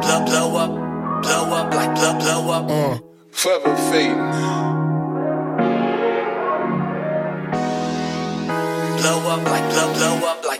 blow, blow up, blow up, like blow, blow up. Uh. Forever fading. Blow up, like blow, blow up, like.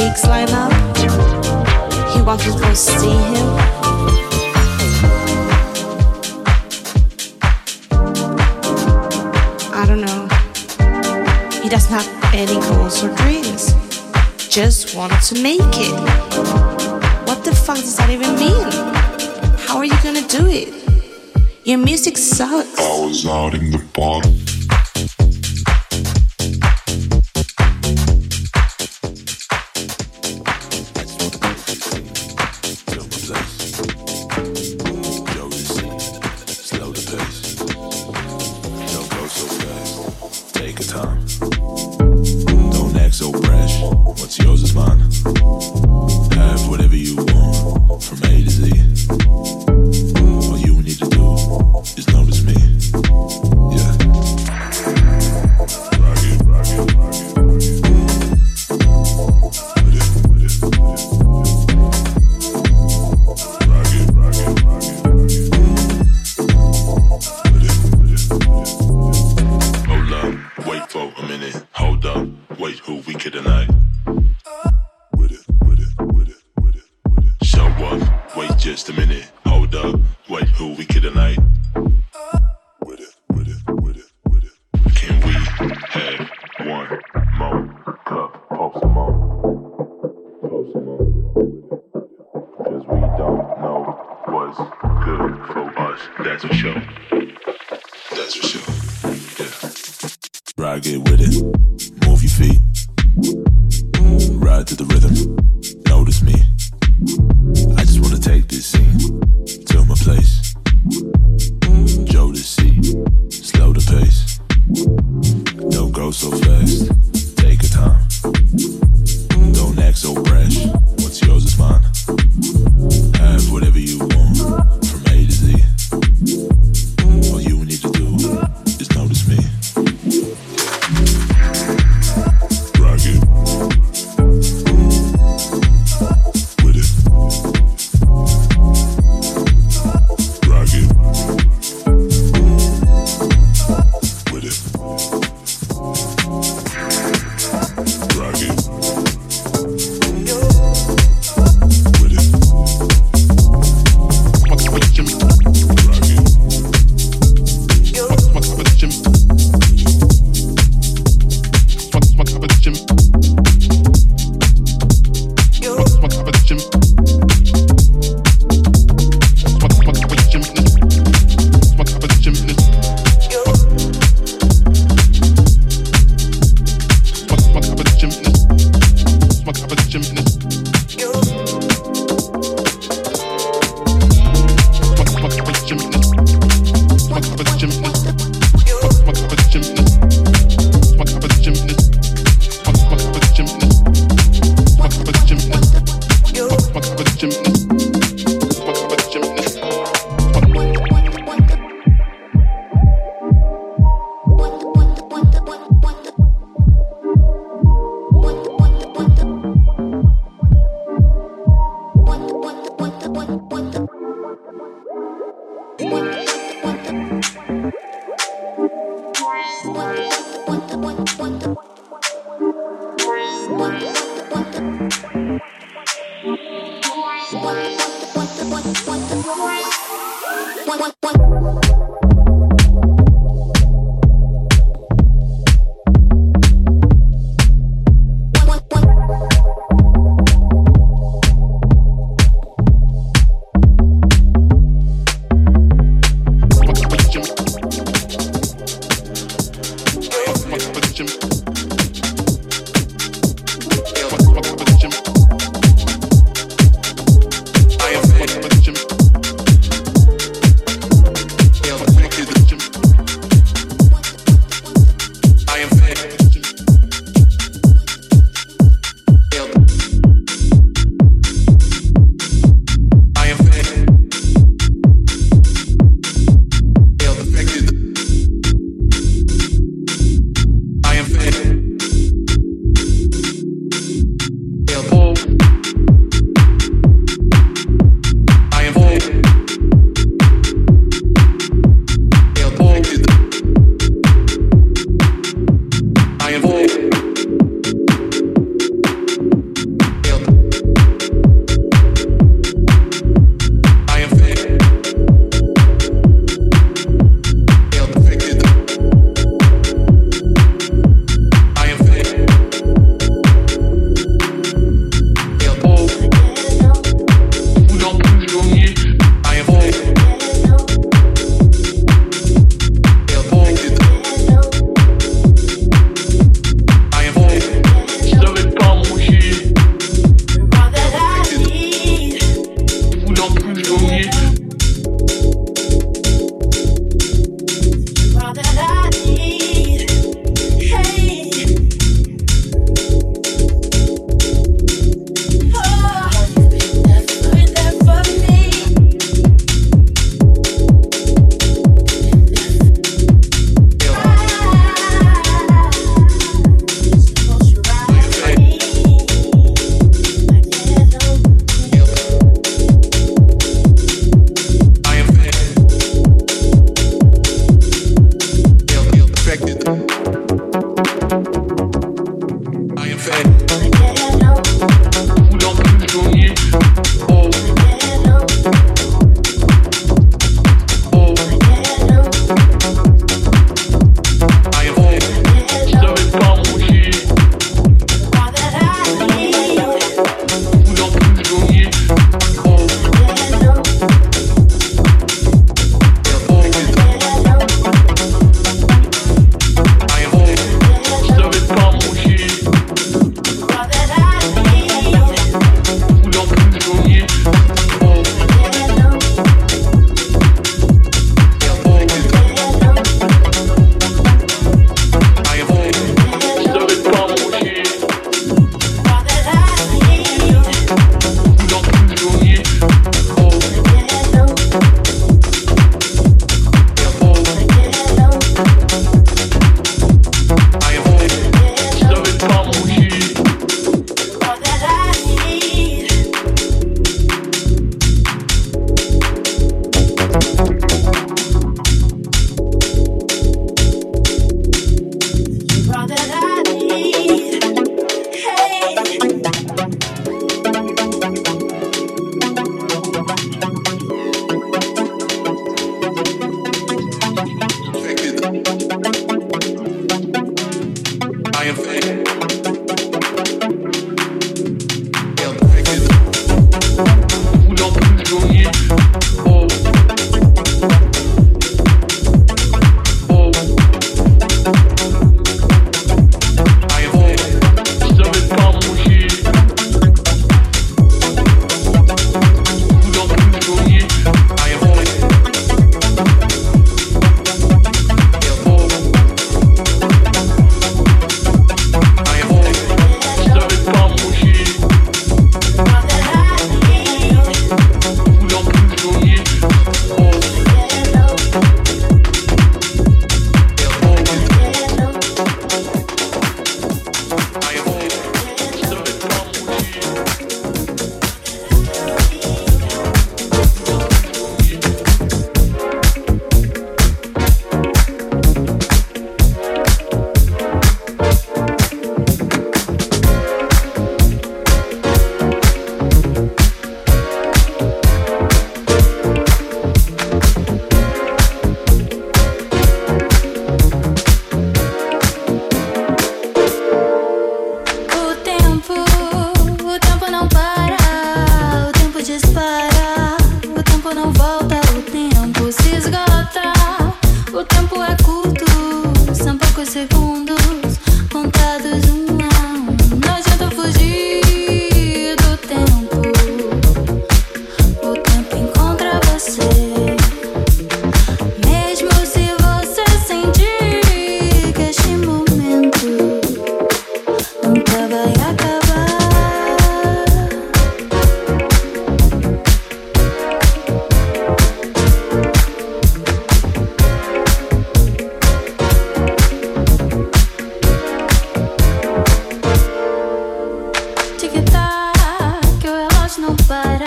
line up, he wants to go see him. I don't know. He doesn't have any goals or dreams. Just wants to make it. What the fuck does that even mean? How are you gonna do it? Your music sucks. I was out in the bottom.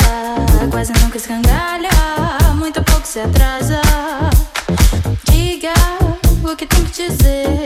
Tá quase nunca escangalha. Muito pouco se atrasa. Diga o que tem que dizer.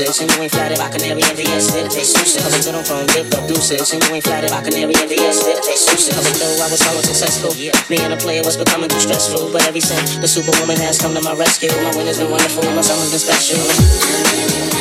deuces. And you ain't flattered by canary and VS fit. They suited. Cause I'm from dip up deuces. And you ain't flattered by canary and VS fit. They suited. Cause though I was somewhat successful, yeah. being a player was becoming too stressful. But every since the superwoman has come to my rescue, my winter's been wonderful and my summer's been special.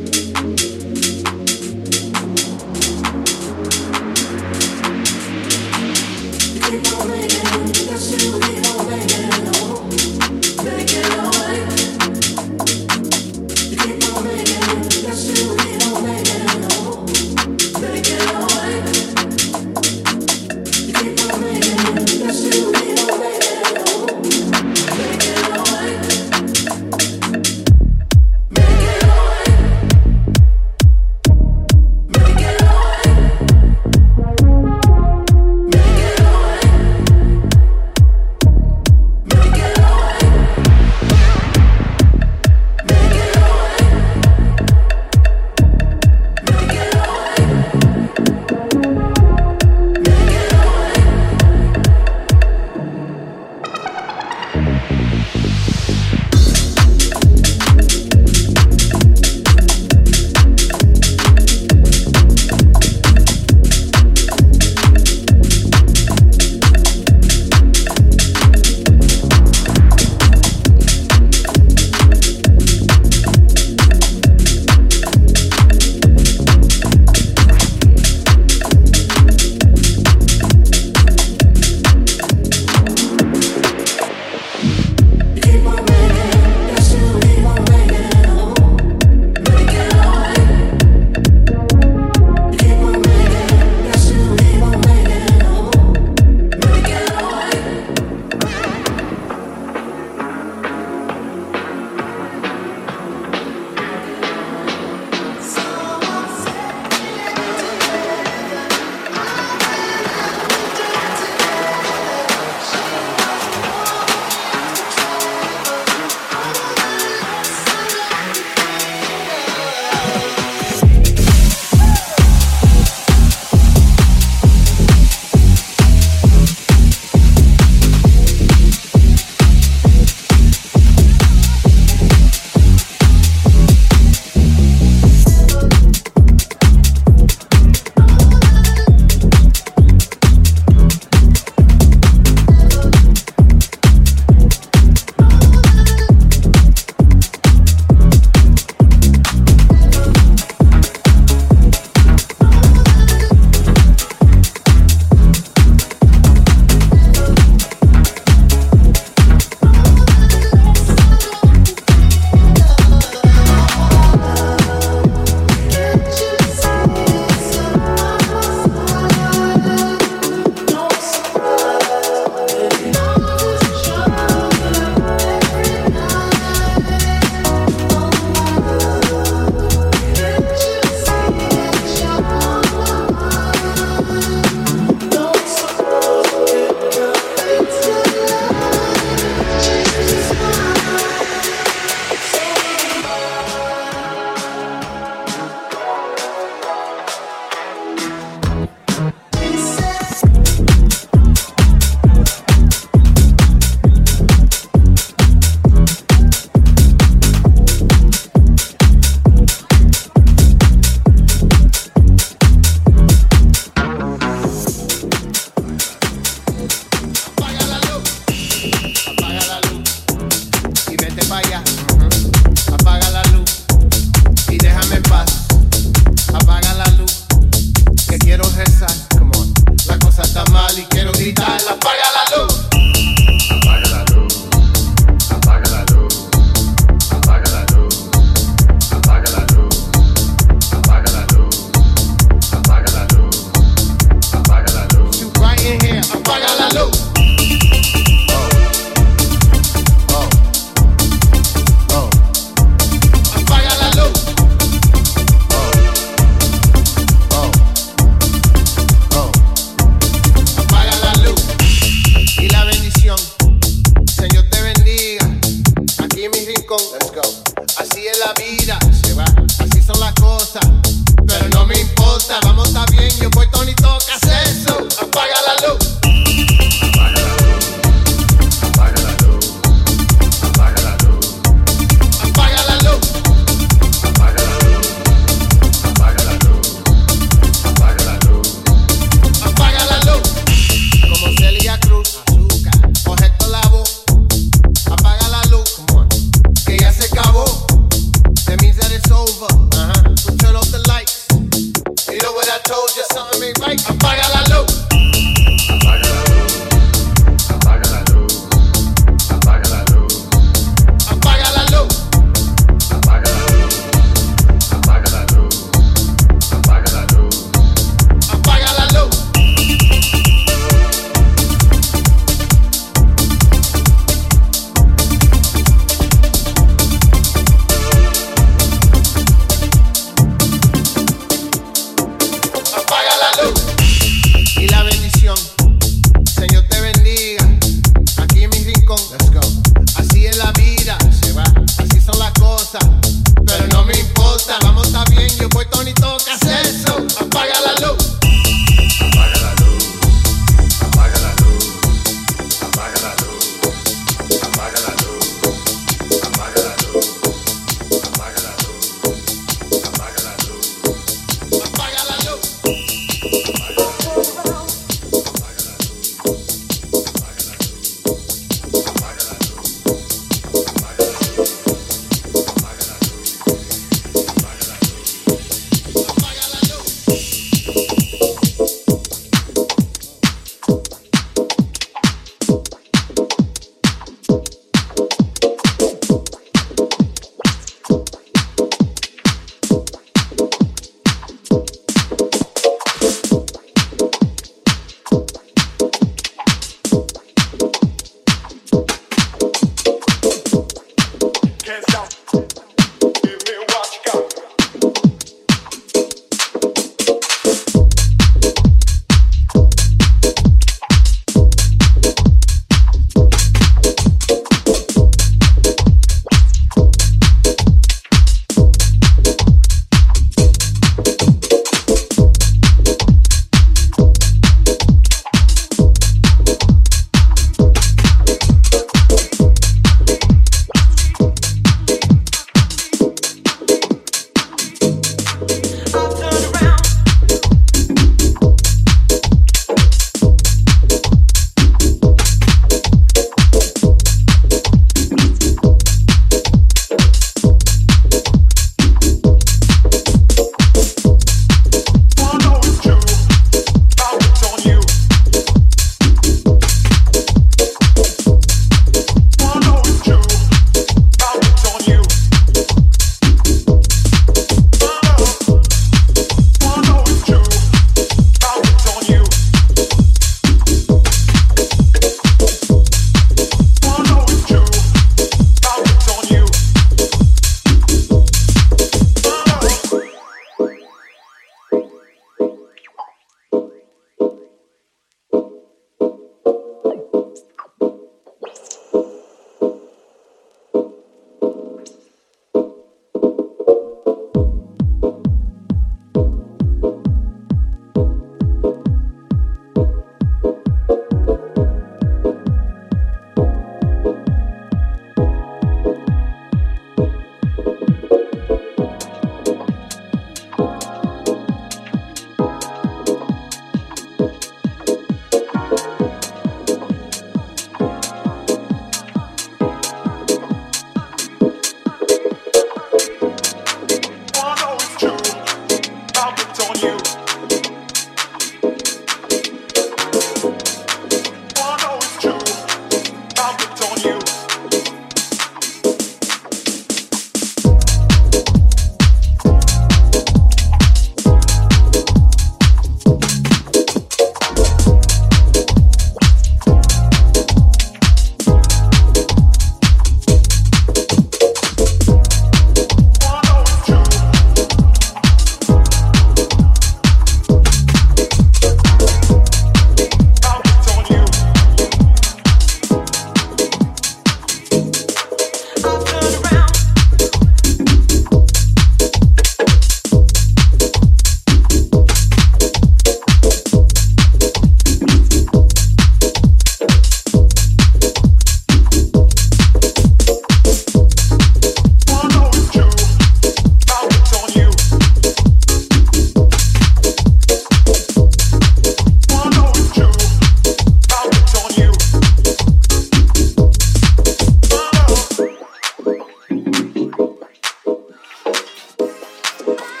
Bye.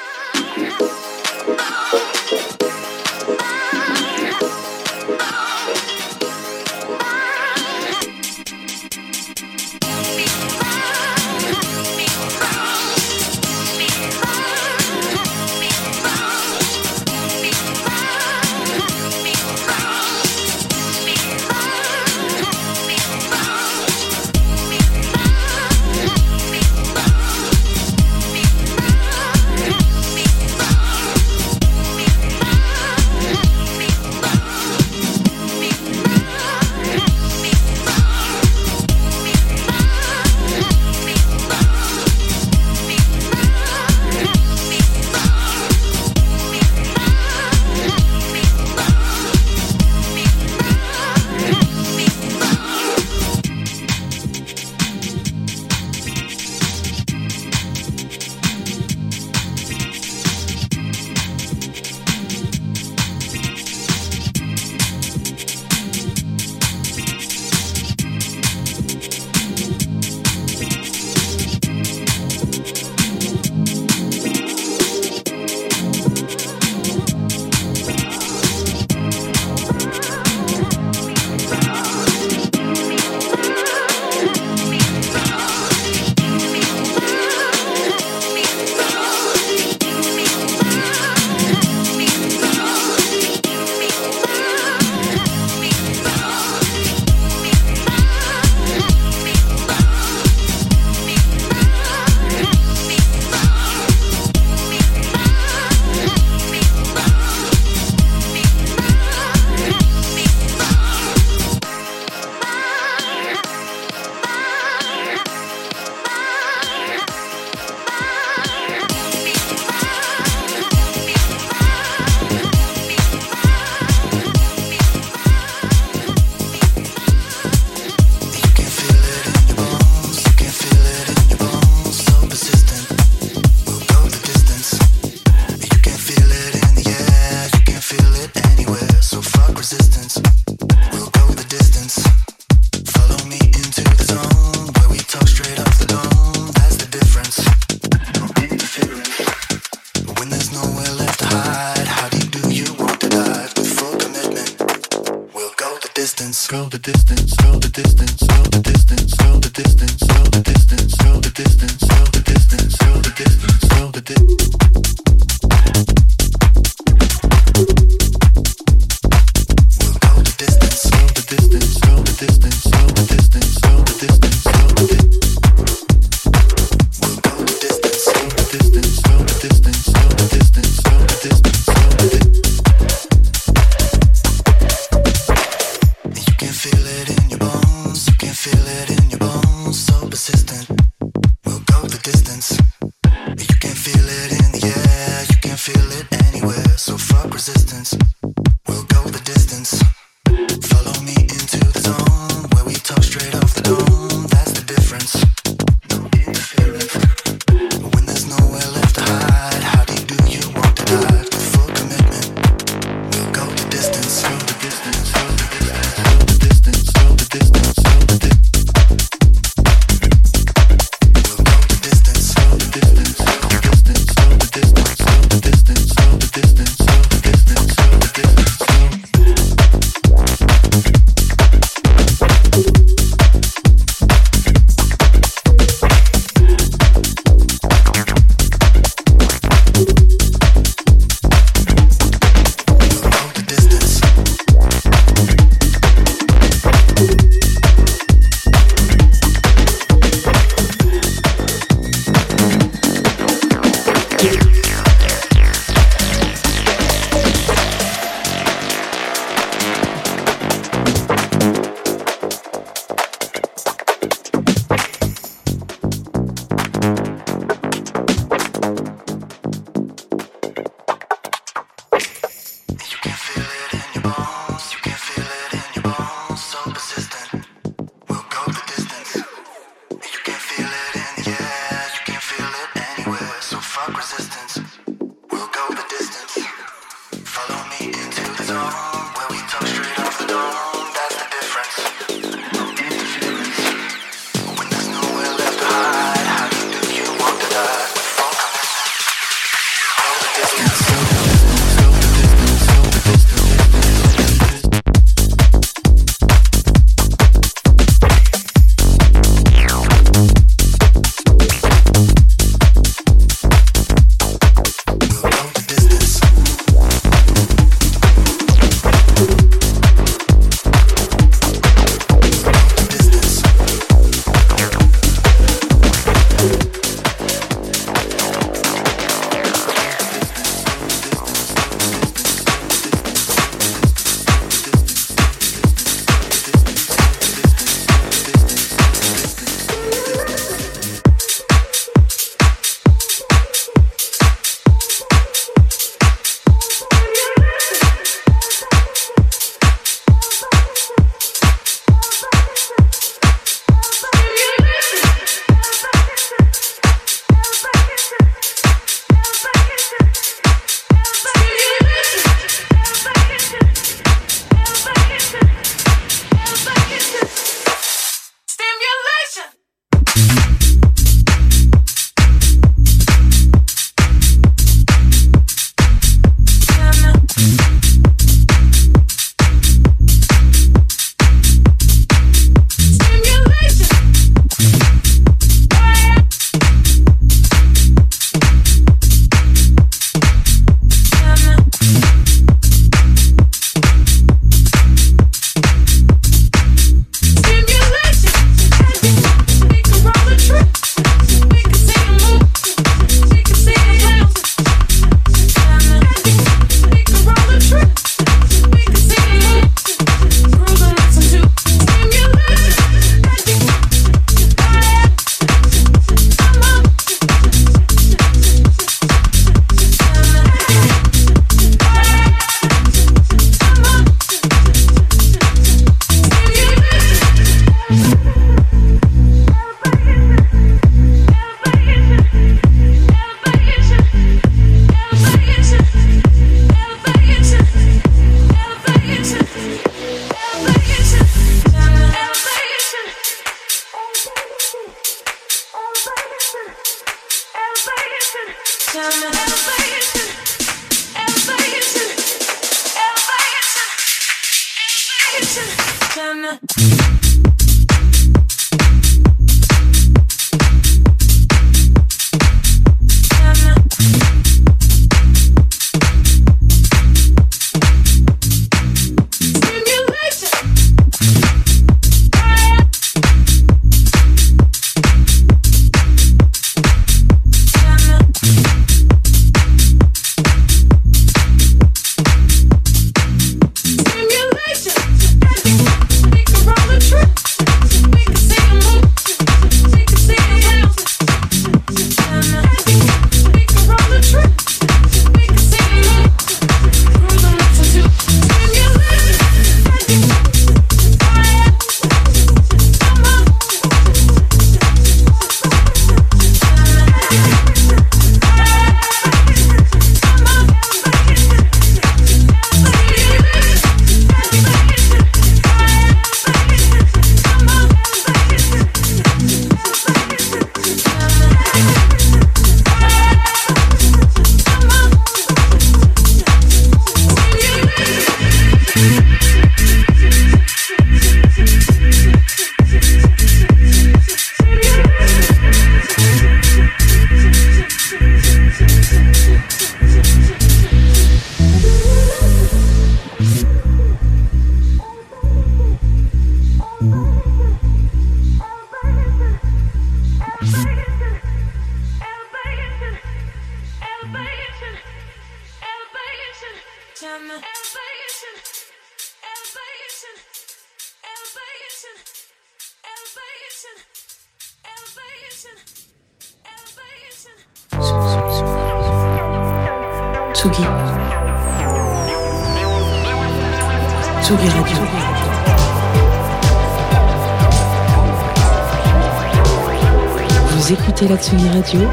Radio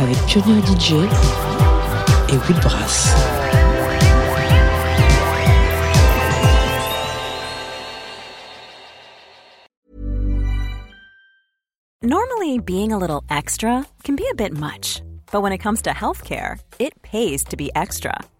avec Pioneer DJ et Will Brass. Normally, being a little extra can be a bit much, but when it comes to healthcare, it pays to be extra.